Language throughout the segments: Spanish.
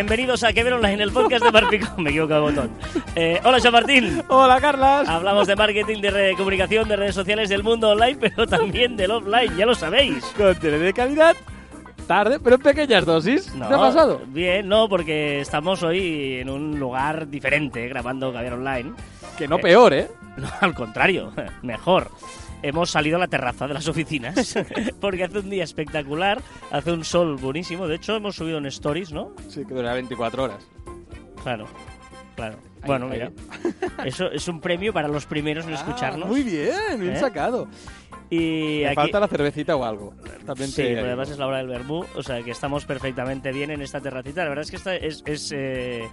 Bienvenidos a Que Ver Online, el podcast de Marpicón. Me equivoco de botón. Eh, hola, Jean Martín. Hola, Carlas. Hablamos de marketing, de comunicación, de redes sociales, del mundo online, pero también del offline, ya lo sabéis. Contenido de calidad. Tarde, pero en pequeñas dosis. ¿Te ha pasado? Bien, no, porque estamos hoy en un lugar diferente, grabando Caviar Online. Que no peor, ¿eh? No, al contrario, mejor. Hemos salido a la terraza de las oficinas porque hace un día espectacular, hace un sol buenísimo. De hecho, hemos subido en stories, ¿no? Sí, que dura 24 horas. Claro, claro. Ahí, bueno, ahí. mira, eso es un premio para los primeros en escucharnos. Ah, muy bien, bien ¿Eh? sacado. Y aquí, falta la cervecita o algo. También Sí, pero además es la hora del verbú, o sea que estamos perfectamente bien en esta terracita. La verdad es que esta es, es, eh,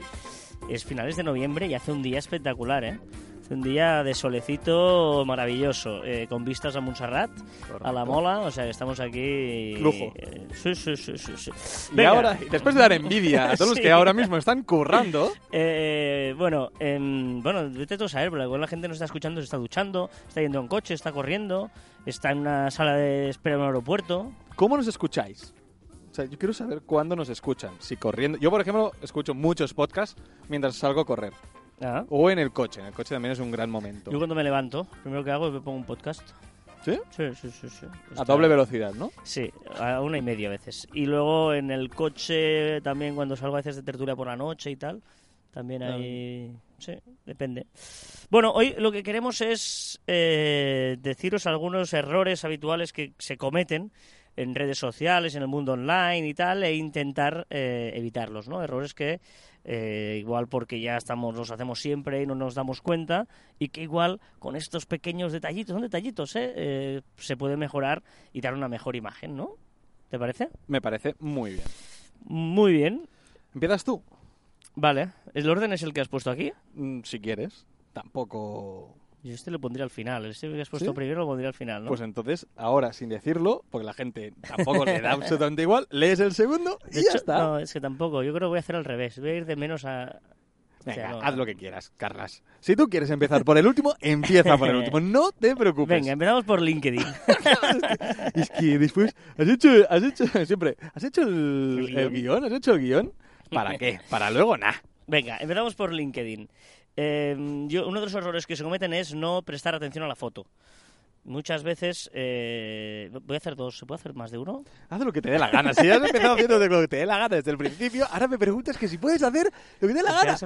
es finales de noviembre y hace un día espectacular, ¿eh? Un día de solecito maravilloso, eh, con vistas a Montserrat, a la mola, o sea que estamos aquí... Lujo. eh, sí, sí, sí, sí, sí. Y Venga. ahora, después de dar envidia a todos los que ahora mismo están currando, Eh, bueno, em, bueno, vete tú a saber, igual la gente nos está escuchando, se está duchando, está yendo en coche, está corriendo, está en una sala de espera en un aeropuerto. ¿cómo nos escucháis? O sea, yo quiero saber cuándo nos escuchan. Si corriendo. Yo, por ejemplo, escucho muchos podcasts mientras salgo a correr. Ah. O en el coche. En el coche también es un gran momento. Yo cuando me levanto, primero que hago es me pongo un podcast. ¿Sí? Sí, sí, sí. sí. A doble velocidad, ¿no? Sí, a una y media a veces. Y luego en el coche también cuando salgo a veces de tertulia por la noche y tal, también hay... Sí, depende. Bueno, hoy lo que queremos es eh, deciros algunos errores habituales que se cometen en redes sociales, en el mundo online y tal, e intentar eh, evitarlos, ¿no? Errores que eh, igual porque ya estamos, los hacemos siempre y no nos damos cuenta, y que igual con estos pequeños detallitos, son detallitos, ¿eh? Eh, se puede mejorar y dar una mejor imagen, ¿no? ¿Te parece? Me parece muy bien. Muy bien. ¿Empiezas tú? Vale. ¿El orden es el que has puesto aquí? Mm, Si quieres. Tampoco... Yo este lo pondría al final. Este que has puesto ¿Sí? primero lo pondría al final, ¿no? Pues entonces, ahora, sin decirlo, porque la gente tampoco le da absolutamente igual, lees el segundo y De ya hecho, está. No, es que tampoco. Yo creo que voy a hacer al revés. Voy a ir de menos a... o sea, Venga, no, haz lo que quieras, Carlas. Si tú quieres empezar por el último, empieza por el último. No te preocupes. Venga, empezamos por LinkedIn. Es que después has hecho, has hecho siempre, has hecho el, ¿El el guion, has hecho el guion. ¿Para qué? Para luego nada. Venga, empezamos por LinkedIn. Eh, yo, uno de los errores que se cometen es no prestar atención a la foto. Muchas veces... eh, voy a hacer dos. ¿Se puede hacer más de uno? Haz lo que te dé la gana. Si has empezado haciendo lo que te dé la gana desde el principio, ahora me preguntas que si puedes hacer lo que te dé la Es que gana.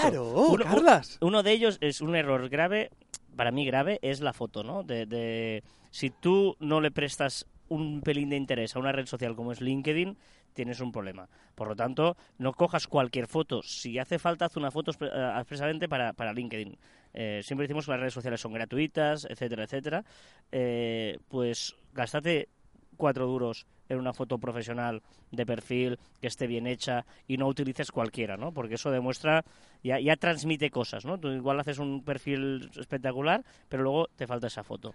Claro, Uno- Carlas. Uno de ellos es un error grave, para mí grave, es la foto, ¿no? De, de- si tú no le prestas un pelín de interés a una red social como es LinkedIn, tienes un problema. Por lo tanto, no cojas cualquier foto. Si hace falta, haz una foto eh, expresamente para, para LinkedIn. Eh, siempre decimos que las redes sociales son gratuitas, etcétera, etcétera. Eh, pues gástate cuatro duros en una foto profesional de perfil que esté bien hecha y no utilices cualquiera, ¿no? Porque eso demuestra, ya, ya transmite cosas, ¿no? Tú igual haces un perfil espectacular, pero luego te falta esa foto.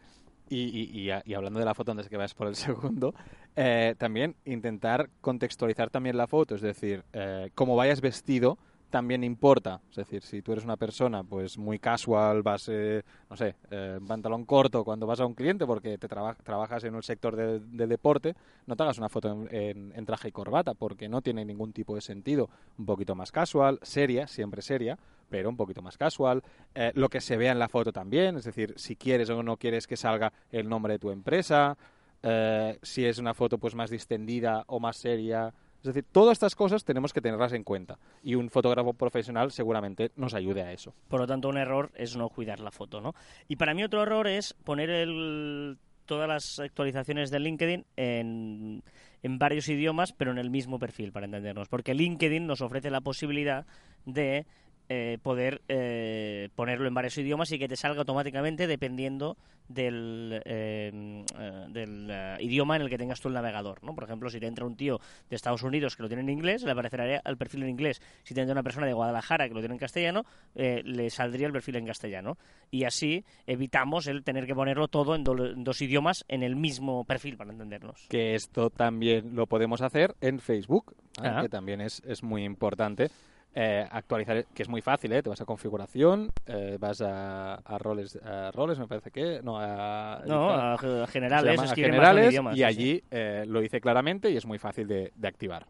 Y, y- y hablando de la foto antes que vayas por el segundo, eh, también intentar contextualizar también la foto, es decir, eh, cómo vayas vestido también importa. Es decir, si tú eres una persona pues muy casual, vas, eh, no sé, eh, pantalón corto cuando vas a un cliente porque te traba- trabajas en un sector de- deporte, no te hagas una foto en traje y corbata porque no tiene ningún tipo de sentido. Un poquito más casual, seria, siempre seria, pero un poquito más casual. Eh, lo que se vea en la foto también, es decir, si quieres o no quieres que salga el nombre de tu empresa, eh, si es una foto pues más distendida o más seria. Es decir, todas estas cosas tenemos que tenerlas en cuenta y un fotógrafo profesional seguramente nos ayude a eso. Por lo tanto, un error es no cuidar la foto, ¿no? Y para mí otro error es poner el- todas las actualizaciones de LinkedIn en, en varios idiomas, pero en el mismo perfil, para entendernos. Porque LinkedIn nos ofrece la posibilidad de eh, poder eh, ponerlo en varios idiomas y que te salga automáticamente dependiendo del, eh, eh, del eh, idioma en el que tengas tú el navegador, ¿no? Por ejemplo, si te entra un tío de Estados Unidos que lo tiene en inglés, le aparecerá el perfil en inglés. Si te entra una persona de Guadalajara que lo tiene en castellano, eh, le saldría el perfil en castellano. Y así evitamos el tener que ponerlo todo en, do- en dos idiomas en el mismo perfil, para entendernos. Que esto también lo podemos hacer en Facebook, que también es, es muy importante. Eh, actualizar, que es muy fácil, ¿eh? Te vas a configuración, eh, vas a, a roles, a roles, me parece que, no, a, No, a, generales, llama generales idioma, y allí eh, lo dice claramente y es muy fácil de, de activar.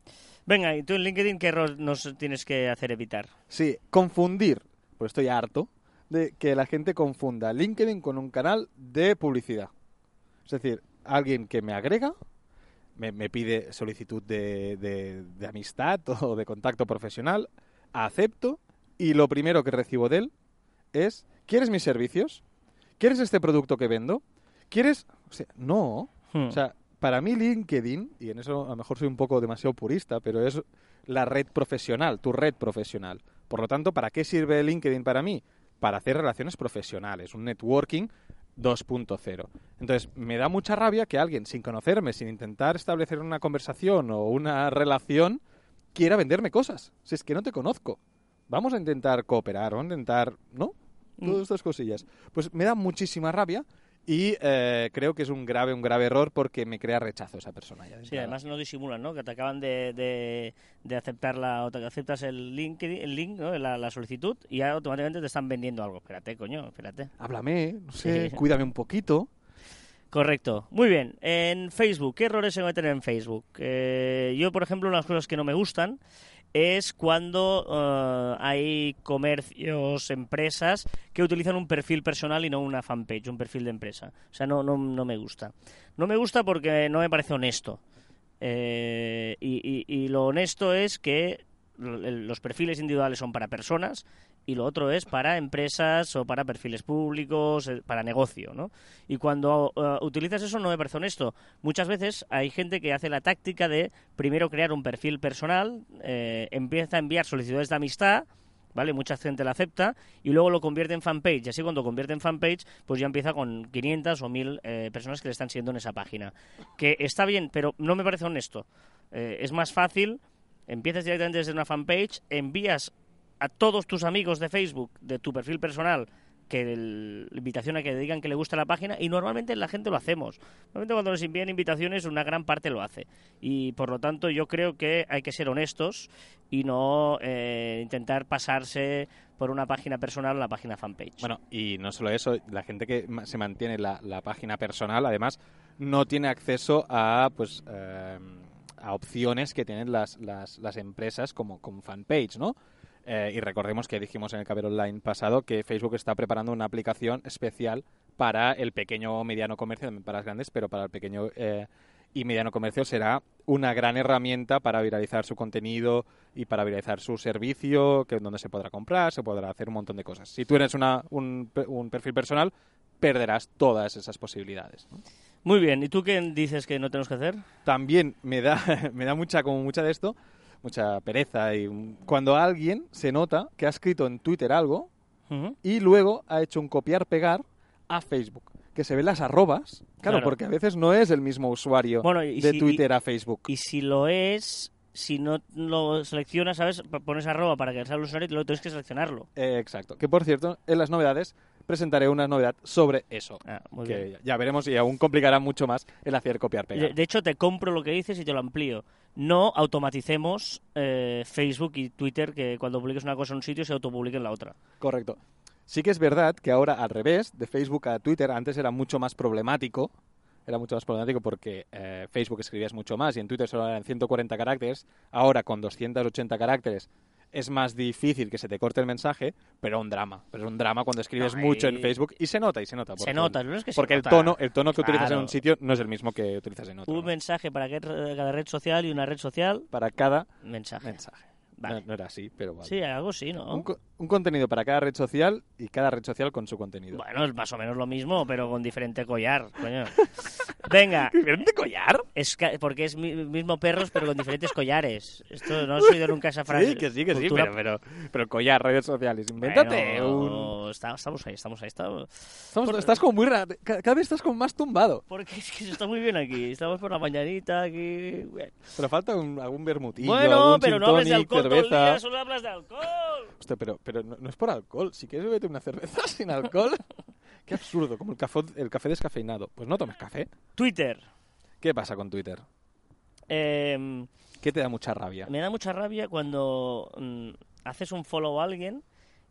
Venga, y tú en LinkedIn, ¿qué error nos tienes que hacer evitar? Sí, confundir, pues estoy harto de que la gente confunda LinkedIn con un canal de publicidad. Es decir, alguien que me agrega, me, me pide solicitud de, de- de amistad o de contacto profesional, acepto y lo primero que recibo de él es, ¿quieres mis servicios? ¿Quieres este producto que vendo? ¿Quieres...? O sea, no. Hmm. O sea, para mí LinkedIn, y en eso a lo mejor soy un poco demasiado purista, pero es la red profesional, tu red profesional. Por lo tanto, ¿para qué sirve LinkedIn para mí? Para hacer relaciones profesionales, un networking 2.0. Entonces, me da mucha rabia que alguien, sin conocerme, sin intentar establecer una conversación o una relación, quiera venderme cosas. Si es que no te conozco. Vamos a intentar cooperar, vamos a intentar, ¿no? Todas Mm. estas cosillas. Pues me da muchísima rabia y eh, creo que es un grave, un grave error porque me crea rechazo esa persona. ya Sí, además no disimulan, ¿no? Que te acaban de, de, de aceptar la, o te aceptas el link, el link ¿no? la, la solicitud y ya automáticamente te están vendiendo algo. Espérate, coño, espérate. Háblame, no sé, Sí. cuídame un poquito. Correcto. Muy bien. En Facebook, ¿qué errores se cometen en Facebook? Eh, yo, por ejemplo, una de las cosas que no me gustan es cuando eh, hay comercios, empresas que utilizan un perfil personal y no una fanpage, un perfil de empresa. O sea, no, no, no me gusta. No me gusta porque no me parece honesto. Eh, y, y- y lo honesto es que los perfiles individuales son para personas y lo otro es para empresas o para perfiles públicos, eh, para negocio, ¿no? Y cuando eh, utilizas eso no me parece honesto. Muchas veces hay gente que hace la táctica de primero crear un perfil personal, eh, empieza a enviar solicitudes de amistad, ¿vale? Mucha gente la acepta y luego lo convierte en fanpage. Y así cuando convierte en fanpage, pues ya empieza con 500 o 1000 eh, personas que le están siguiendo en esa página. Que está bien, pero no me parece honesto. Es más fácil, empiezas directamente desde una fanpage, envías a todos tus amigos de Facebook, de tu perfil personal, que el- la invitación a que digan que le gusta la página y normalmente la gente lo hacemos. Normalmente cuando nos envían invitaciones una gran parte lo hace y por lo tanto yo creo que hay que ser honestos y no eh, intentar pasarse por una página personal a la página fanpage. Bueno, y no solo eso, la gente que se mantiene la, la página personal, además, no tiene acceso a, pues, eh, a opciones que tienen las, las, empresas como, como fanpage, ¿no? Eh, y recordemos que dijimos en el Caber Online pasado que Facebook está preparando una aplicación especial para el pequeño o mediano comercio, también para las grandes, pero para el pequeño eh, y mediano comercio será una gran herramienta para viralizar su contenido y para viralizar su servicio, que donde se podrá comprar, se podrá hacer un montón de cosas. Si tú eres una, un, un perfil personal, perderás todas esas posibilidades. Muy bien, ¿y tú qué dices que no tenemos que hacer? También me da, me da mucha, como mucha de esto, mucha pereza y cuando alguien se nota que ha escrito en Twitter algo y luego ha hecho un copiar-pegar a Facebook. Que se ven las arrobas. Claro, Claro. porque a veces no es el mismo usuario Bueno, y de si- Twitter a Facebook. Y si lo es, si no lo seleccionas, ¿sabes? Pones arroba para que sea el usuario y luego tienes que seleccionarlo. Eh, exacto. Que por cierto, en las novedades presentaré una novedad sobre eso. Ah, muy que ya- ya veremos y aún complicará mucho más el hacer copiar-pegar. De, de hecho, te compro lo que dices y te lo amplío. No automaticemos eh, Facebook y Twitter que cuando publiques una cosa en un sitio se autopublique en la otra. Correcto. Sí que es verdad que ahora al revés, de Facebook a Twitter, antes era mucho más problemático. Era mucho más problemático porque eh, Facebook escribías mucho más y en Twitter solo eran 140 caracteres. Ahora con 280 caracteres es más difícil que se te corte el mensaje, pero un drama. Pero es un drama cuando escribes mucho en Facebook y se nota y se nota. Se nota, no es que se Porque el nota. tono, el tono que utilizas en un sitio no es el mismo que utilizas en otro. Un ¿no? mensaje para que- cada red social y una red social, Para cada mensaje. mensaje. Vale. No, no era así, pero vale. Sí, algo sí, ¿no? Un, co- un contenido para cada red social y cada red social con su contenido. Bueno, es más o menos lo mismo, pero con diferente collar, coño. Venga, ¿Diferente collar? es porque es mi- mismo perros, pero con diferentes collares. Esto no he oído nunca esa frase. Sí, que sí, que sí, pero, pero, pero collar, redes sociales, invéntate Bueno, un... está- estamos ahí, estamos ahí. Estamos... Estamos- por- Estás como muy raro, cada vez estás como más tumbado. Porque es que se está muy bien aquí. Estamos por la mañanita aquí. Bueno, Pero falta un- algún vermutillo, Bueno, algún pero no hables de alcohol cerveza. día, solo hablas de alcohol. Hostia, pero, pero no, no es por alcohol. Si quieres bebete una cerveza sin alcohol. Qué absurdo, como el café, el café descafeinado. Pues no tomes café. Twitter. ¿Qué pasa con Twitter? Eh, ¿Qué te da mucha rabia? me da mucha rabia cuando mm, haces un follow a alguien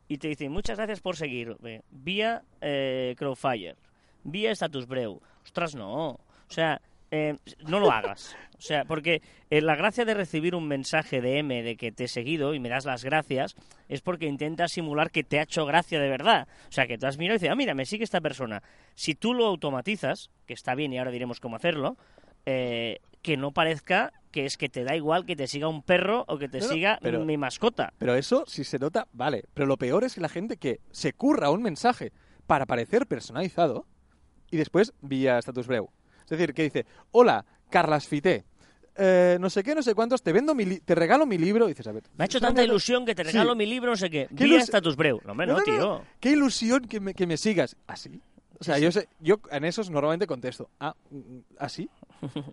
y te dicen muchas gracias por seguirme vía eh, Crowfire, vía Status Breu. Ostras, no. O sea, eh, no lo hagas. O sea, porque eh, la gracia de recibir un mensaje de M de que te he seguido y me das las gracias es porque intentas simular que te ha hecho gracia de verdad. O sea, que tú has mirado y dices, ah, mira, me sigue esta persona. Si tú lo automatizas, que está bien y ahora diremos cómo hacerlo, eh, que no parezca que es que te da igual que te siga un perro o que te siga pero- mi mascota. Pero eso, si se nota, vale. Pero lo peor es que la gente que se curra un mensaje para parecer personalizado y después vía status breu. Es decir, que dice, hola, Carlas Fité, eh, no sé qué, no sé cuántos, te vendo mi li- te regalo mi libro. Y dices, a ver, Me ha hecho ¿sabes tanta ilusión que te Sí. regalo mi libro, no sé qué. ¿Qué Vía ilus- Status Breu. No, hombre, no, tío. Qué ilusión que me, que me sigas. ¿Así? O sea, Sí, yo sé, yo en esos normalmente contesto, ah, mm, ¿así?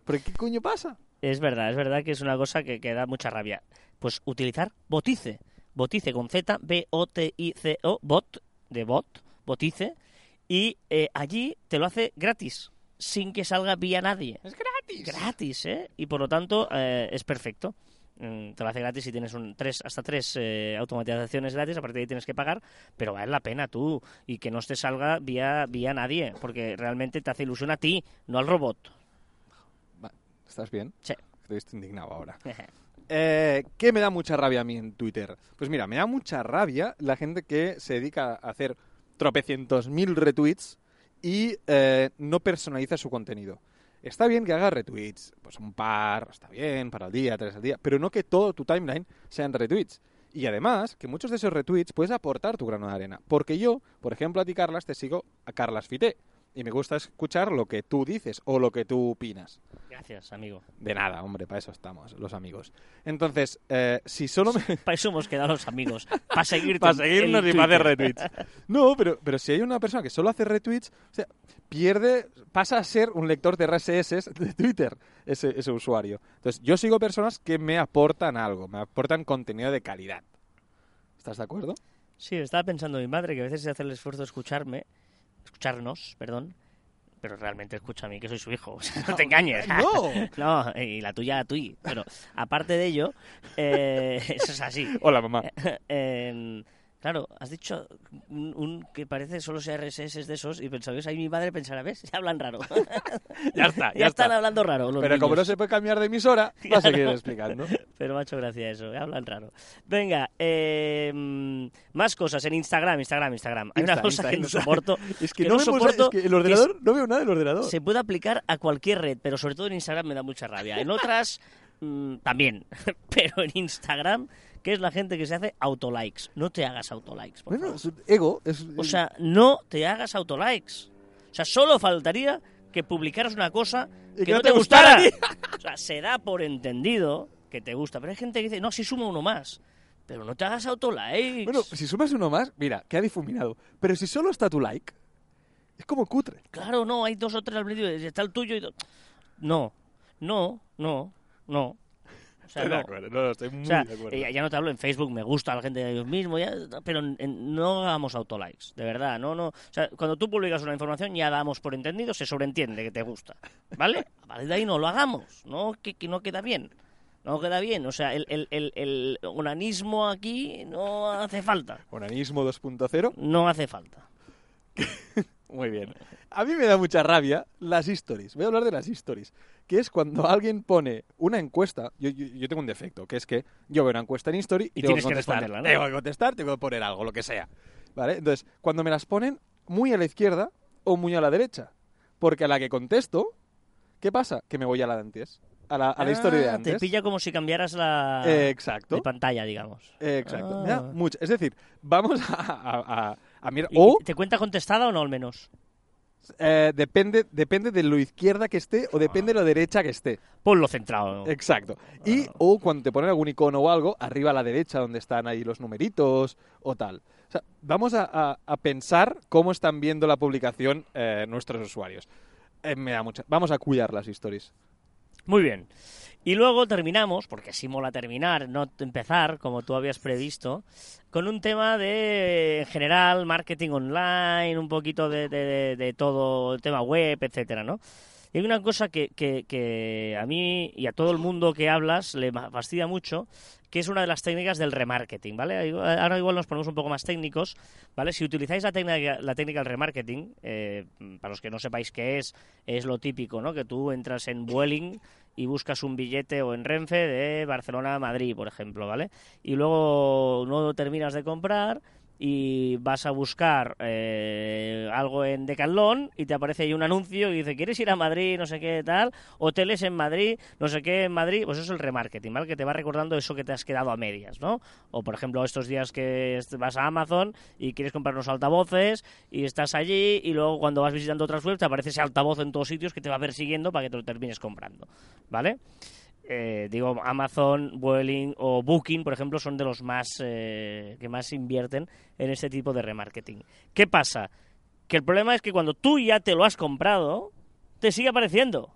¿Pero qué coño pasa? Es verdad, es verdad que es una cosa que, que da mucha rabia. Pues utilizar Botice. Botice con Z, B-O-T-I-C-O, bot, de bot, Botice. Y eh, allí te lo hace gratis, sin que salga vía nadie. Es gratis. Gratis, ¿eh? Y por lo tanto eh, es perfecto. Mm, Te lo hace gratis y tienes un tres, hasta tres eh, automatizaciones gratis, a partir de ahí tienes que pagar, pero vale la pena tú y que no te salga vía, vía nadie, porque realmente te hace ilusión a ti, no al robot. ¿Estás bien? Sí. Estoy indignado ahora. Eh, ¿Qué me da mucha rabia a mí en Twitter? Pues mira, me da mucha rabia la gente que se dedica a hacer tropecientos mil retweets y eh, no personaliza su contenido. Está bien que haga retweets, pues un par, está bien, para el día, tres al día, pero no que todo tu timeline sean retweets. Y además, que muchos de esos retweets puedes aportar tu grano de arena. Porque yo, por ejemplo, a ti, Carlas, te sigo a Carlas Fité. Y me gusta escuchar lo que tú dices o lo que tú opinas. Gracias, amigo. De nada, hombre, para eso estamos, los amigos. Entonces, eh, si solo me... Para eso hemos quedado los amigos. Para para seguirnos y para hacer retweets. No, pero, pero si hay una persona que solo hace retweets, o sea, pierde, pasa a ser un lector de RSS de Twitter, ese, ese usuario. Entonces, yo sigo personas que me aportan algo, me aportan contenido de calidad. ¿Estás de acuerdo? Sí, estaba pensando mi madre que a veces se hace el esfuerzo de escucharme, escucharnos, perdón, pero realmente escucha a mí, que soy su hijo. O sea, no te engañes. No. No, y la tuya a tuya. Pero aparte de ello, eh, eso es así. Hola, mamá. Eh, claro, has dicho un, un que parece solo sea RSS de esos y pensaba que ahí mi madre pensará, ¿ves? Ya hablan raro. Ya está, ya, ya están está. hablando raro los Pero como no se puede cambiar de emisora, va a seguir explicando. Pero me ha hecho gracia eso, hablan raro. Venga, eh, más cosas en Instagram, Instagram, Instagram. Hay una cosa Insta, que no soporto. Es que, que no, no vemos- soporto es que el que ordenador, no veo nada del ordenador. Se puede aplicar a cualquier red, pero sobre todo en Instagram me da mucha rabia. En otras mm, también, pero en Instagram, que es la gente que se hace autolikes. No te hagas autolikes, por Bueno, favor. es ego. Es, O sea, no te hagas autolikes. O sea, solo faltaría que publicaras una cosa que, no te gustara O sea, se da por entendido que te gusta. Pero hay gente que dice, no, si suma uno más. Pero no te hagas autolikes. Bueno, si sumas uno más, mira, queda difuminado. Pero si solo está tu like, es como cutre. Claro, no, hay dos o tres al medio, está el tuyo y... No, no, no, no. O sea, no. acuerdo, no, estoy muy O sea, de acuerdo. eh, ya no te hablo en Facebook, me gusta la gente de ellos mismos, ya, pero en- en- no hagamos autolikes, de verdad, no, no. O sea, cuando tú publicas una información ya damos por entendido, se sobreentiende que te gusta, ¿vale? A partir de ahí no lo hagamos, no que, que no queda bien, no queda bien. O sea, el, el, el, el onanismo aquí no hace falta, Onanismo 2.0, no hace falta. muy bien. A mí me da mucha rabia las stories. Voy a hablar de las stories. Que es cuando alguien pone una encuesta. Yo, yo, yo tengo un defecto, que es que yo veo una encuesta en story y, Y tengo tienes que contestar. ¿no? Tengo que contestar, tengo que poner algo, lo que sea. ¿Vale? Entonces, cuando me las ponen muy a la izquierda o muy a la derecha. Porque a la que contesto, ¿qué pasa? Que me voy a la de antes. A la, a la historia de Ah, antes. Te pilla como si cambiaras la Eh, exacto. de pantalla, digamos. Eh, exacto. Ah. mucho. Es decir, vamos a, a, a- a mirar. ¿Y O ¿Te cuenta contestada o no al menos? eh, depende, depende de lo izquierda que esté o depende de lo derecha que esté. Ponlo centrado. Exacto. Y o cuando te ponen algún icono o algo, arriba a la derecha donde están ahí los numeritos o tal. O sea, vamos a, a- a pensar cómo están viendo la publicación eh, nuestros usuarios. Eh, me da mucha. Vamos a cuidar las stories. Muy bien. Y luego terminamos, porque así mola terminar, no empezar, como tú habías previsto, con un tema de, en general, marketing online, un poquito de, de- de todo el tema web, etcétera, ¿no? Y hay una cosa que, que- que a mí y a todo el mundo que hablas le fastidia mucho, que es una de las técnicas del remarketing, ¿vale? Ahora igual nos ponemos un poco más técnicos, ¿vale? Si utilizáis la técnica, la técnica del remarketing, eh, para los que no sepáis qué es, es lo típico, ¿no? Que tú entras en Vueling y buscas un billete o en Renfe de Barcelona a Madrid, por ejemplo, ¿vale? Y luego no terminas de comprar y vas a buscar eh, algo en Decathlon y te aparece ahí un anuncio y dice, ¿quieres ir a Madrid? No sé qué tal, hoteles en Madrid, no sé qué en Madrid, pues eso es el remarketing, ¿vale? Que te va recordando eso que te has quedado a medias, ¿no? O por ejemplo, estos días que vas a Amazon y quieres comprar unos altavoces y estás allí y luego cuando vas visitando otras webs te aparece ese altavoz en todos sitios que te va persiguiendo para que te lo termines comprando, ¿vale? Eh, digo, Amazon, Vueling o Booking, por ejemplo, son de los más eh, que más invierten en este tipo de remarketing. ¿Qué pasa? Que el problema es que cuando tú ya te lo has comprado, te sigue apareciendo.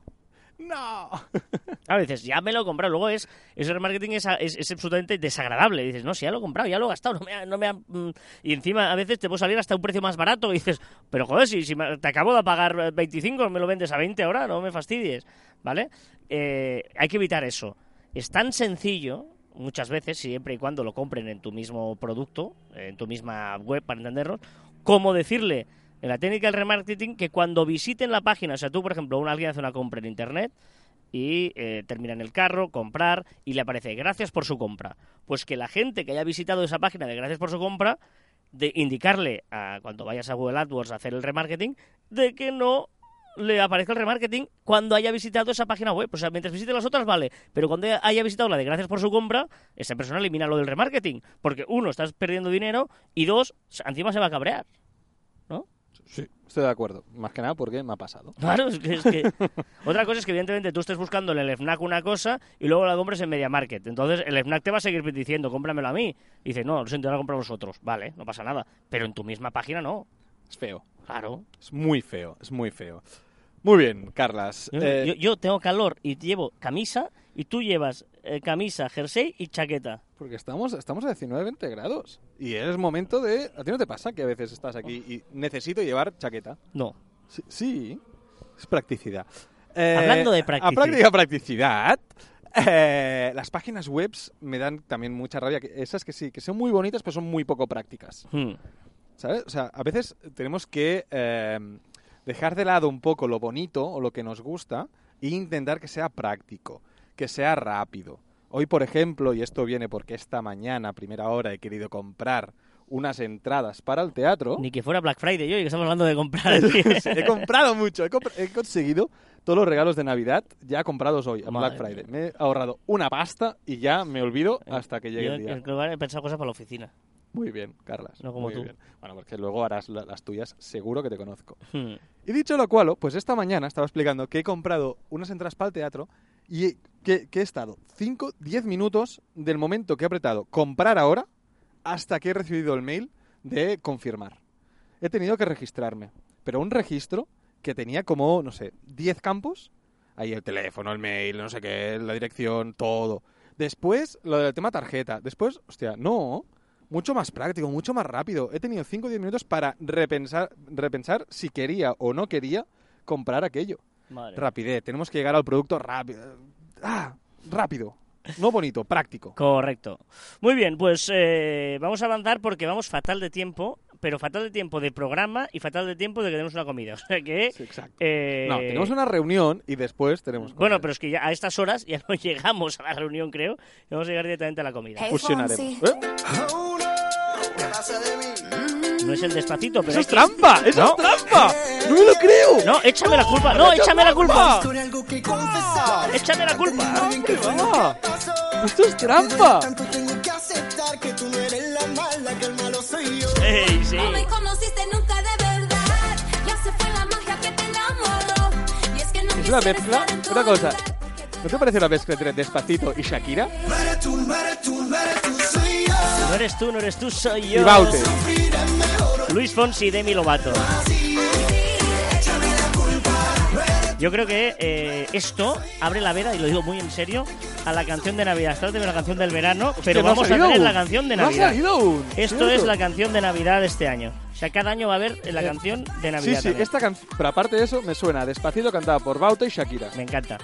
¡No! A veces ya me lo he comprado. Luego es, ese remarketing es, es, absolutamente desagradable. Dices, no, si ya lo he comprado, ya lo he gastado, no me, no me mm". Y encima a veces te puede salir hasta un precio más barato y dices, pero joder, si, si te acabo de pagar 25, me lo vendes a 20 ahora, no me fastidies. ¿Vale? Eh, hay que evitar eso. Es tan sencillo, muchas veces, siempre y cuando lo compren en tu mismo producto, en tu misma web, para entenderlo, como decirle en la técnica del remarketing que cuando visiten la página, o sea, tú, por ejemplo, un, alguien hace una compra en Internet y eh, termina en el carro, comprar, y le aparece gracias por su compra. Pues que la gente que haya visitado esa página de gracias por su compra, de indicarle a cuando vayas a Google AdWords a hacer el remarketing, de que no le aparezca el remarketing cuando haya visitado esa página web. O sea, mientras visite las otras, vale. Pero cuando haya visitado la de gracias por su compra, esa persona elimina lo del remarketing. Porque uno, estás perdiendo dinero y dos, encima se va a cabrear. Sí, estoy de acuerdo. Más que nada porque me ha pasado. Claro, es que, Otra cosa es que evidentemente tú estés buscando en el FNAC una cosa y luego la compres en Media Market. Entonces el FNAC te va a seguir diciendo, cómpramelo a mí. Y dice, no, lo siento, ahora comprar vosotros. Vale, no pasa nada. Pero en tu misma página no. Es feo. Claro. Es muy feo, es muy feo. Muy bien, Carlas. Eh, yo, tengo calor y llevo camisa y tú llevas eh, camisa, jersey y chaqueta. Porque estamos, estamos a 19-20 grados. Y es momento de... ¿A ti no te pasa que a veces estás aquí y necesito llevar chaqueta? No. Sí, es practicidad. Hablando de practicidad. A práctica practicidad. Eh, las páginas web me dan también mucha rabia. Esas que sí, que son muy bonitas, pero son muy poco prácticas. Hmm. ¿Sabes? O sea, a veces tenemos que dejar de lado un poco lo bonito o lo que nos gusta e intentar que sea práctico, que sea rápido. Hoy, por ejemplo, y esto viene porque esta mañana, a primera hora, he querido comprar unas entradas para el teatro. Ni que fuera Black Friday yo, y que estamos hablando de comprar. he comprado mucho, he, conseguido todos los regalos de Navidad ya comprados hoy, a Black Friday. Me he ahorrado una pasta y ya me olvido eh, hasta que llegue el día. He pensado cosas para la oficina. Muy bien, Carlas. No como tú. Bueno, porque luego harás las tuyas, seguro que te conozco. Hmm. Y dicho lo cual, pues esta mañana estaba explicando que he comprado unas entradas para el teatro y que, he estado 5, 10 minutos del momento que he apretado comprar ahora hasta que he recibido el mail de confirmar. He tenido que registrarme, pero un registro que tenía como, no sé, 10 campos. Ahí el teléfono, el mail, no sé qué, la dirección, todo. Después, lo del tema tarjeta. Después, hostia, no mucho más práctico, mucho más rápido. He tenido 5 o 10 minutos para repensar, repensar si quería o no quería comprar aquello. Rapidez, tenemos que llegar al producto rápido. ¡Ah! Rápido. No bonito, práctico. Correcto. Muy bien, pues eh, vamos a avanzar porque vamos fatal de tiempo, pero fatal de tiempo de programa y fatal de tiempo de que tenemos una comida. O sea que. Sí, exacto. Eh, no, tenemos una reunión y después tenemos. Comida. Bueno, pero es que ya a estas horas ya no llegamos a la reunión, creo. Vamos a llegar directamente a la comida. Fusionaremos. ¿Eh? No es el despacito, pero. ¡Eso es trampa! ¡Eso es trampa! ¡No me lo creo! No, échame la culpa. No, échame la culpa. Échame la culpa. ¡Esto es trampa! ¡Ey, sí! Es una mezcla. Una cosa. ¿No te parece una mezcla entre Despacito y Shakira? No eres tú, no eres tú, soy yo. Y Baute. Luis Fonsi y Demi Lovato. Yo creo que eh, esto abre la veda, y lo digo muy en serio, a la canción de Navidad. Esta de la canción del verano, pero vamos a tener la canción de Navidad. Esto es la canción de Navidad de este año. O sea, cada año va a haber la eh, canción de Navidad. Sí, sí, esta canción, pero aparte de eso, me suena Despacito cantada por Bauta y Shakira. Me encanta.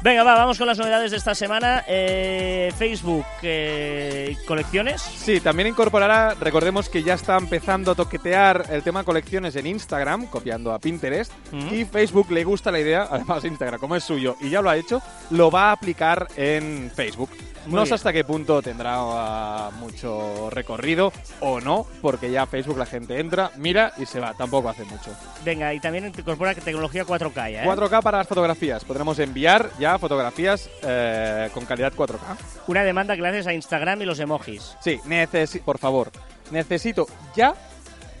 Venga, va, vamos con las novedades de esta semana. Eh, Facebook, eh, colecciones. Sí, también incorporará, recordemos que ya está empezando a toquetear el tema colecciones en Instagram, copiando a Pinterest, y Facebook le gusta la idea, además Instagram como es suyo y ya lo ha hecho, lo va a aplicar en Facebook. Muy no sé hasta qué punto tendrá ah, mucho recorrido o no, porque ya Facebook la gente entra, mira y se va, tampoco hace mucho. Venga, y también incorpora tecnología 4K ya, ¿eh? 4K para las fotografías, podremos enviar ya fotografías eh, con calidad 4K. Una demanda que le haces a Instagram y los emojis. Sí, necesi por favor, necesito ya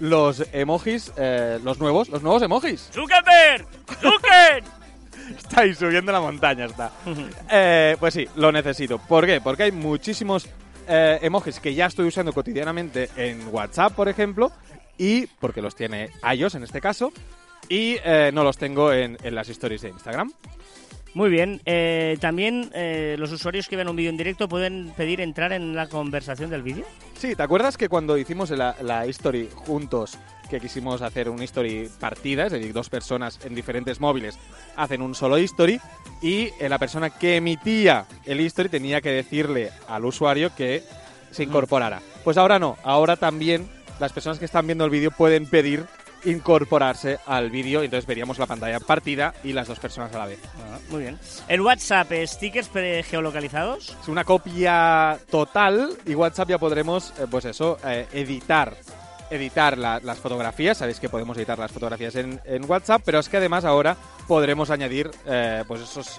los emojis, eh, los nuevos, los nuevos emojis. ¡Zuckerberg! ¡Zucker! Estáis subiendo la montaña, está. Eh, pues sí, lo necesito. ¿Por qué? Porque hay muchísimos eh, emojis que ya estoy usando cotidianamente en WhatsApp, por ejemplo, y porque los tiene iOS en este caso, y eh, no los tengo en, en las stories de Instagram. Muy bien. eh, también eh, los usuarios que ven un vídeo en directo pueden pedir entrar en la conversación del vídeo. Sí, ¿te acuerdas que cuando hicimos la, la history juntos, que quisimos hacer un history partida, es decir, dos personas en diferentes móviles hacen un solo history y eh, la persona que emitía el history tenía que decirle al usuario que se incorporara? Pues ahora no, ahora también las personas que están viendo el vídeo pueden pedir incorporarse al vídeo y entonces veríamos la pantalla partida y las dos personas a la vez. Muy bien. En WhatsApp, eh, stickers geolocalizados. Es una copia total y WhatsApp ya podremos, eh, pues eso, eh, editar. Editar la- las fotografías, sabéis que podemos editar las fotografías en, en WhatsApp, pero es que además ahora podremos añadir eh, pues esos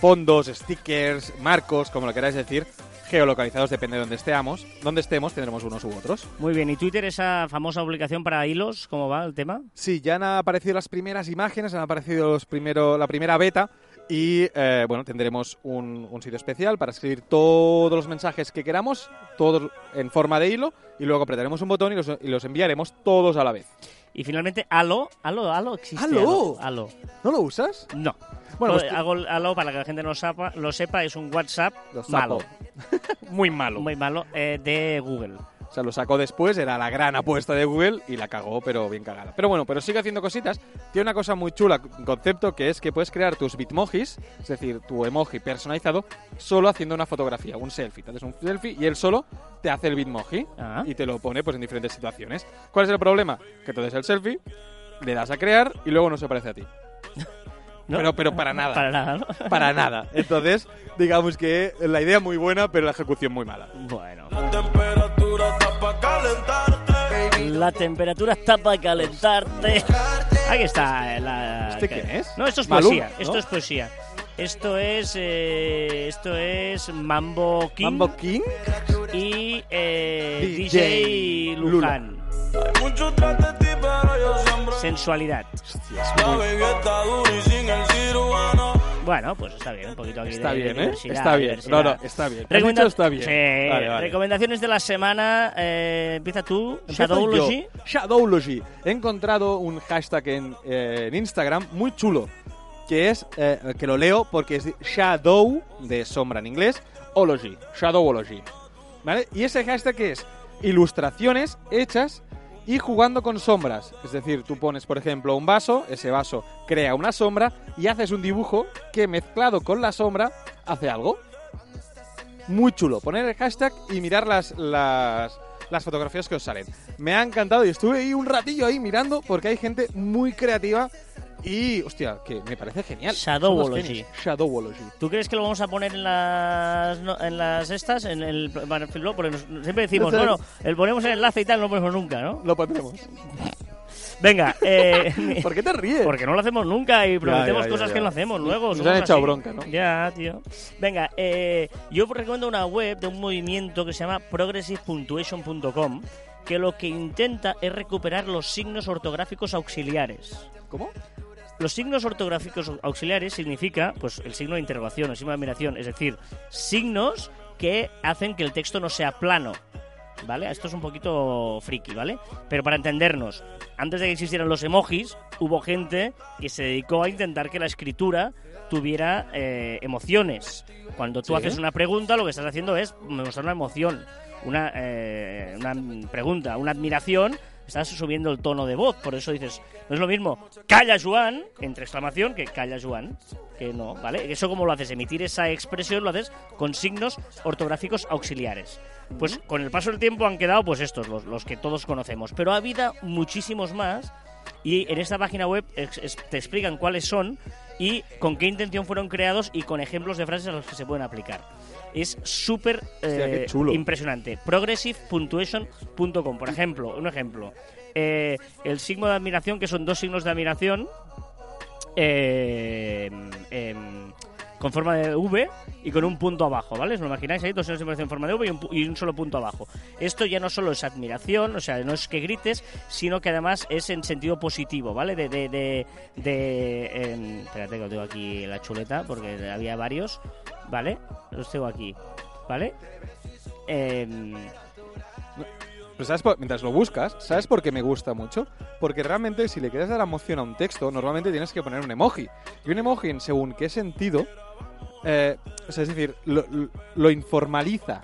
fondos, stickers, marcos, como lo queráis decir, geolocalizados, depende de donde estemos, donde estemos, tendremos unos u otros. Muy bien. ¿Y Twitter, esa famosa publicación para hilos? ¿Cómo va el tema? Sí, ya han aparecido las primeras imágenes, han aparecido los primero, la primera beta y eh, bueno, tendremos un, un sitio especial para escribir todos los mensajes que queramos, todos en forma de hilo y luego apretaremos un botón y los, y los enviaremos todos a la vez. Y finalmente. Allo, Allo existe. ¿Aló? Allo. ¿No lo usas? No. Bueno, pues hago el Allo para que la gente no sepa, lo sepa, es un WhatsApp Lo malo. Muy malo. Muy malo eh, de Google. O sea, lo sacó después, era la gran apuesta de Google y la cagó, pero bien cagada. Pero bueno, pero sigue haciendo cositas. Tiene una cosa muy chula, un concepto, que es que puedes crear tus bitmojis, es decir, tu emoji personalizado, solo haciendo una fotografía, un selfie. Te haces un selfie y él solo te hace el bitmoji Ah. y te lo pone pues en diferentes situaciones. ¿Cuál es el problema? Que tú des el selfie, le das a crear y luego no se parece a ti. ¿No? Pero, pero para nada. Para nada, ¿no? Para nada. Entonces, digamos que la idea muy buena, pero la ejecución muy mala. Bueno. La temperatura está pa' calentarte. La temperatura está para calentarte. Aquí está. eh, La... ¿Este quién es? No, esto es Maluma, poesía. ¿no? Esto es poesía. Esto es. eh, esto es Mambo King Mambo King. y eh, DJ DJ Luján. Hay mucho cirujano. Bueno, pues está bien, un poquito aquí Está de, de bien, ¿eh? Está bien. No, no, está bien. Has Recomenda- dicho está bien. Sí, Vale, vale. recomendaciones de la semana. eh, empieza tú, Shadowlogy. Shadowlogy. He encontrado un hashtag en, eh, en Instagram muy chulo, que es, eh, que lo leo porque es Shadow, de sombra en inglés, Ology, Shadowology. ¿Vale? Y ese hashtag es ilustraciones hechas y jugando con sombras. Es decir, tú pones, por ejemplo, un vaso, ese vaso crea una sombra y haces un dibujo que mezclado con la sombra hace algo. Muy chulo. Poner el hashtag y mirar las, las, las fotografías que os salen. Me ha encantado y estuve ahí un ratillo ahí mirando porque hay gente muy creativa y, hostia, que me parece genial. Shadowology. Shadowology. ¿Tú crees que lo vamos a poner en las no- en las estas, en el blog? Porque nos- siempre decimos, No sé. bueno, el ponemos el enlace y tal, no lo ponemos nunca, ¿no? Lo pondremos. Venga, eh, ¿Por qué te ríes? porque no lo hacemos nunca y prometemos ya, ya, cosas ya. que no hacemos luego. Nos han echado así. bronca, ¿no? Ya, tío. Venga, eh, yo recomiendo una web de un movimiento que se llama progressivepuntuation.com que lo que intenta es recuperar los signos ortográficos auxiliares. ¿Cómo? Los signos ortográficos auxiliares significa, pues, el signo de interrogación, el signo de admiración, es decir, signos que hacen que el texto no sea plano. ¿Vale? Esto es un poquito friki, ¿vale? Pero para entendernos, antes de que existieran los emojis, hubo gente que se dedicó a intentar que la escritura tuviera eh, emociones. Cuando tú Sí. haces una pregunta, lo que estás haciendo es mostrar una emoción, una, eh, una pregunta, una admiración estás subiendo el tono de voz. Por eso dices, no es lo mismo calla Joan, entre exclamación, que calla Joan. Que no, ¿vale? Eso como lo haces, emitir esa expresión lo haces con signos ortográficos auxiliares. Pues con el paso del tiempo han quedado pues estos, los, los que todos conocemos. Pero ha habido muchísimos más y en esta página web te explican cuáles son y con qué intención fueron creados y con ejemplos de frases a los que se pueden aplicar. Es súper eh, impresionante. Progressivepuntuation.com, por ejemplo, un ejemplo. Eh, el signo de admiración, que son dos signos de admiración, eh, em, con forma de V y con un punto abajo, ¿vale? ¿Os lo imagináis ahí? Dos signos de admiración en forma de V y un, y un solo punto abajo. Esto ya no solo es admiración, o sea, no es que grites, sino que además es en sentido positivo, ¿vale? De... de, de, de, em, espérate que lo tengo aquí la chuleta, porque había varios, ¿vale? Los tengo aquí, ¿vale? Pero ¿sabes por- mientras lo buscas, ¿sabes por qué me gusta mucho? Porque realmente si le quieres dar emoción a un texto, normalmente tienes que poner un emoji. Y un emoji en según qué sentido, eh, o sea, es decir, lo- lo informaliza,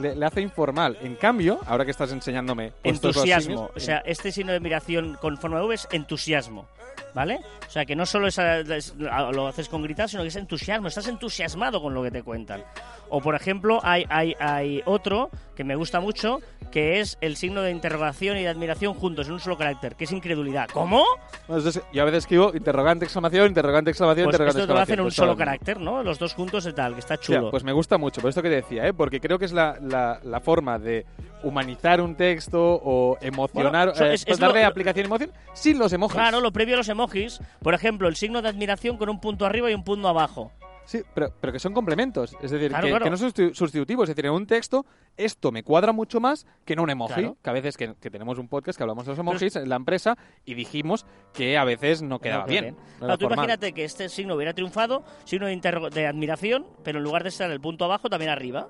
le, le hace informal. En cambio, ahora que estás enseñándome... dos entusiasmo. O sea, este signo de admiración con forma de V es entusiasmo. ¿Vale? O sea, que no solo es, es- lo haces con gritar, sino que es entusiasmo. Estás entusiasmado con lo que te cuentan. O, por ejemplo, hay, hay, hay otro que me gusta mucho, que es el signo de interrogación y de admiración juntos en un solo carácter, que es incredulidad. ¿Cómo? Bueno, entonces, yo a veces escribo interrogante, exclamación, interrogante, exclamación, Pues interrogante, esto te lo hacen en un exclamación, solo pues el carácter, ¿no? Los dos juntos y tal, que está chulo. pues me gusta mucho, por esto que decía, ¿eh? porque creo que es la, la, la forma de humanizar un texto o emocionar, Bueno, eh, es- pues es darle lo- aplicación emoción sin los emojis. Claro, lo previo a los emojis. Por ejemplo, el signo de admiración con un punto arriba y un punto abajo. Sí, pero, pero que son complementos, es decir, Claro, que, claro. que no son sustitu- sustitutivos, es decir, en un texto esto me cuadra mucho más que en un emoji, Claro. que a veces que, que tenemos un podcast que hablamos de los emojis en la empresa y dijimos que a veces no quedaba No bien. no Claro, tú formal. imagínate que este signo hubiera triunfado, signo de, de admiración, pero en lugar de estar el punto abajo, también arriba.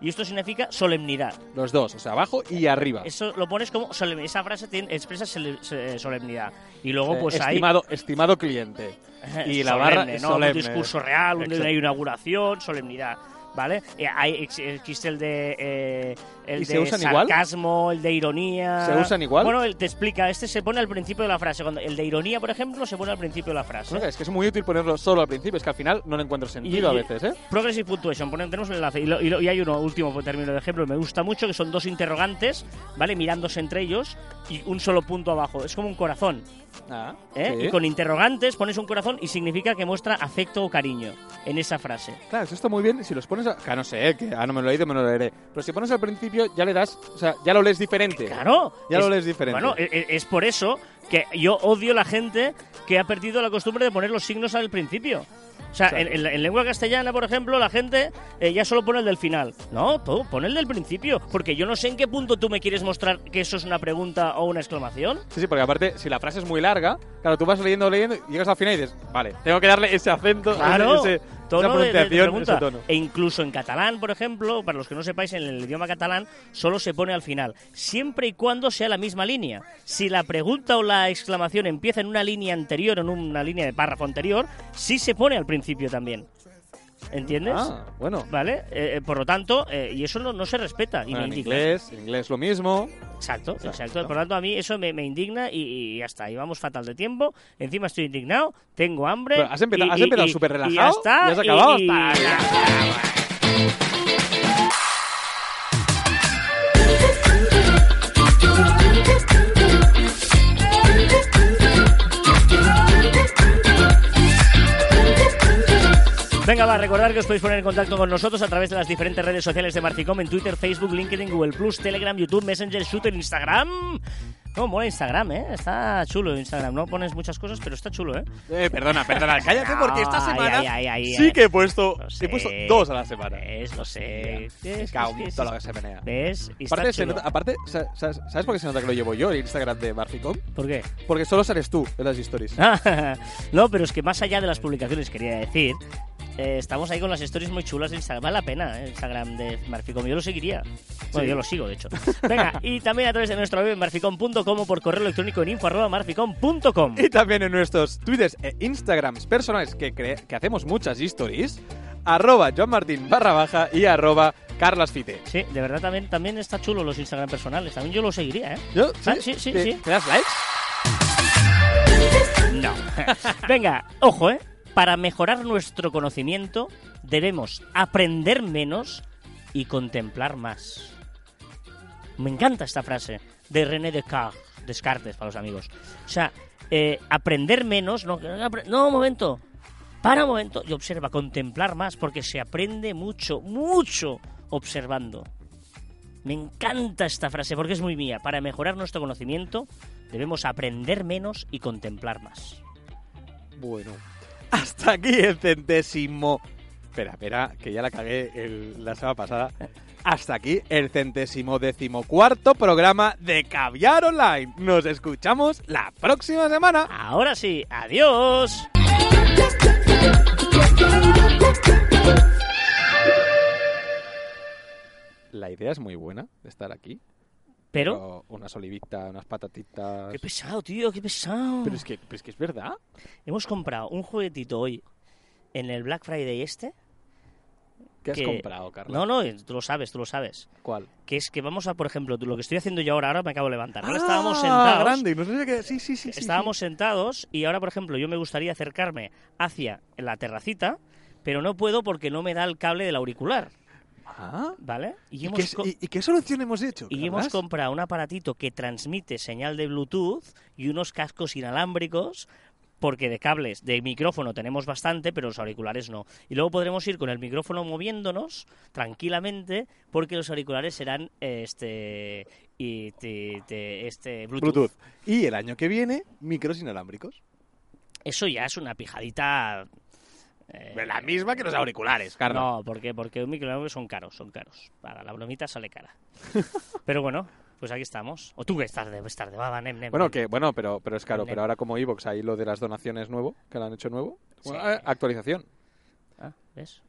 Y esto significa solemnidad. Los dos, o sea, abajo y arriba. Eso lo pones como solemnidad. Esa frase tiene- expresa solemnidad. Y luego, pues Eh, hay. estimado, estimado cliente. Y la solemne, barra ¿no? solemne. Un discurso real, una inauguración, solemnidad. ¿Vale? Eh, hay, ex- existe el de. eh, el ¿Y se de igual? sarcasmo, el de ironía. ¿Se usan igual? Bueno, él te explica. Este se pone al principio de la frase. Cuando el de ironía, por ejemplo, se pone al principio de la frase. Bueno, es que es muy útil ponerlo solo al principio, es que al final no le encuentro sentido Y- a veces, ¿eh? Progressive Puntuation, ponen- tenemos un enlace. Y, lo- y lo- y hay uno último término de ejemplo que me gusta mucho, que son dos interrogantes, ¿vale? Mirándose entre ellos y un solo punto abajo. Es como un corazón. Ah, ¿eh? sí. Y con interrogantes pones un corazón y significa que muestra afecto o cariño en esa frase. Claro, eso está muy bien si los pones a... Que no sé, que ah, no me lo he leído, me lo leeré. Pero si pones al principio, ya le das... O sea, ya lo lees diferente. Claro. Ya es- lo lees diferente. Bueno, e- e- es, por eso que yo odio la gente que ha perdido la costumbre de poner los signos al principio. O sea, Claro. en, en la- en lengua castellana, por ejemplo, la gente eh, ya solo pone el del final. No, tú, pon el del principio. Porque yo no sé en qué punto tú me quieres mostrar que eso es una pregunta o una exclamación. Sí, sí, porque aparte, si la frase es muy larga, claro, tú vas leyendo, leyendo, y llegas al final y dices, vale, tengo que darle ese acento, Claro, ese, ese- tono de- de- de pronunciación, pregunta. tono. E incluso en catalán, por ejemplo, para los que no sepáis, en el idioma catalán solo se pone al final, siempre y cuando sea la misma línea. Si la pregunta o la exclamación empieza en una línea anterior, en una línea de párrafo anterior, sí se pone al principio también. ¿Entiendes? Ah, bueno. ¿Vale? Eh, eh, por lo tanto, eh, y eso no, no se respeta y me en indigna. inglés, en inglés lo mismo. Exacto, Exacto. exacto. Por lo tanto, a mí eso me, me indigna y, y ya está. Y vamos fatal de tiempo. Encima estoy indignado, tengo hambre. Pero has empezado- y- has empezado súper Y ya relajado, está. y has acabado hasta- Venga, va, recordar que os podéis poner en contacto con nosotros a través de las diferentes redes sociales de Marficom en Twitter, Facebook, LinkedIn, Google Plus, Telegram, YouTube, Messenger, Shooter, Instagram. No, mola Instagram, ¿eh? Está chulo Instagram. No pones muchas cosas, pero está chulo, ¿eh? Eh, perdona, perdona, cállate porque esta semana ay, ay, ay, sí ay. que he puesto, Lo he puesto sé. dos a la semana. ¿Ves? Lo sé. Cago Es todo lo que se menea. ¿Ves? Y Aparte, se chulo. nota- aparte, sa- sa- ¿sabes por qué se nota que lo llevo yo, el Instagram de Marficom? ¿Por qué? Porque solo sales tú en las stories. no, pero es que más allá de las publicaciones, quería decir, eh, estamos ahí con las stories muy chulas de Instagram. Vale la pena, ¿eh? Instagram de Marficom. Yo lo seguiría. Bueno, Sí. yo lo sigo, de hecho. Venga, y también a través de nuestra web marficom.com o por correo electrónico en info arroba marficom.com. Y también en nuestros twitters e instagrams personales que, que hacemos muchas stories, arroba johnmartin barra baja y arroba Carlas Fite. Sí, de verdad también, también está chulo los Instagram personales. También yo lo seguiría, ¿eh? ¿Yo? Ah, sí, sí, ¿Te- sí. ¿Te das likes? No. Venga, ojo, ¿eh? Para mejorar nuestro conocimiento debemos aprender menos y contemplar más. Me encanta esta frase de René Descartes, para los amigos. O sea, eh, aprender menos, no, no, un momento, para un momento y observa, contemplar más, porque se aprende mucho, mucho observando. Me encanta esta frase porque es muy mía. Para mejorar nuestro conocimiento debemos aprender menos y contemplar más. Bueno. Hasta aquí el centésimo. Espera, espera, que ya la cagué el- la semana pasada. Hasta aquí el centésimo decimocuarto programa de Caviar Online. Nos escuchamos la próxima semana. Ahora sí, adiós. La idea es muy buena de estar aquí. Pero, unas olivitas, unas patatitas. qué pesado, tío, qué pesado. Pero es que, pero es que es verdad. Hemos comprado un juguetito hoy en el Black Friday este. ¿Qué has que- comprado, Carla? No, no, tú lo sabes, tú lo sabes. ¿Cuál? Que es que vamos a, por ejemplo, lo que estoy haciendo yo ahora, ahora me acabo de levantar. Ahora Ah, estábamos sentados. grande. No sé qué... Sí, sí, sí. sí, estábamos sí. sentados y ahora, por ejemplo, yo me gustaría acercarme hacia la terracita, pero no puedo porque no me da el cable del auricular, Ah. ¿vale? Y, ¿Y, hemos qué, y- solución hemos hecho? y hemos comprado un aparatito que transmite señal de Bluetooth y unos cascos inalámbricos porque de cables de micrófono tenemos bastante, pero los auriculares no. Y luego podremos ir con el micrófono moviéndonos tranquilamente porque los auriculares serán eh, este y te- te- este Bluetooth. Bluetooth. Y el año que viene, micros inalámbricos. Eso ya es una pijadita eh, La misma que los auriculares, Carla. No, porque porque un micrófono son caros, son caros. Para la bromita sale cara. pero bueno, pues aquí estamos. O tú que estás de estar de baba, nem, nem, Bueno, nem. que, bueno, pero, pero es caro. Pero ahora como iVox, ahí lo de las donaciones nuevo, que lo han hecho nuevo. Bueno, eh, actualización. Ah, ¿ves?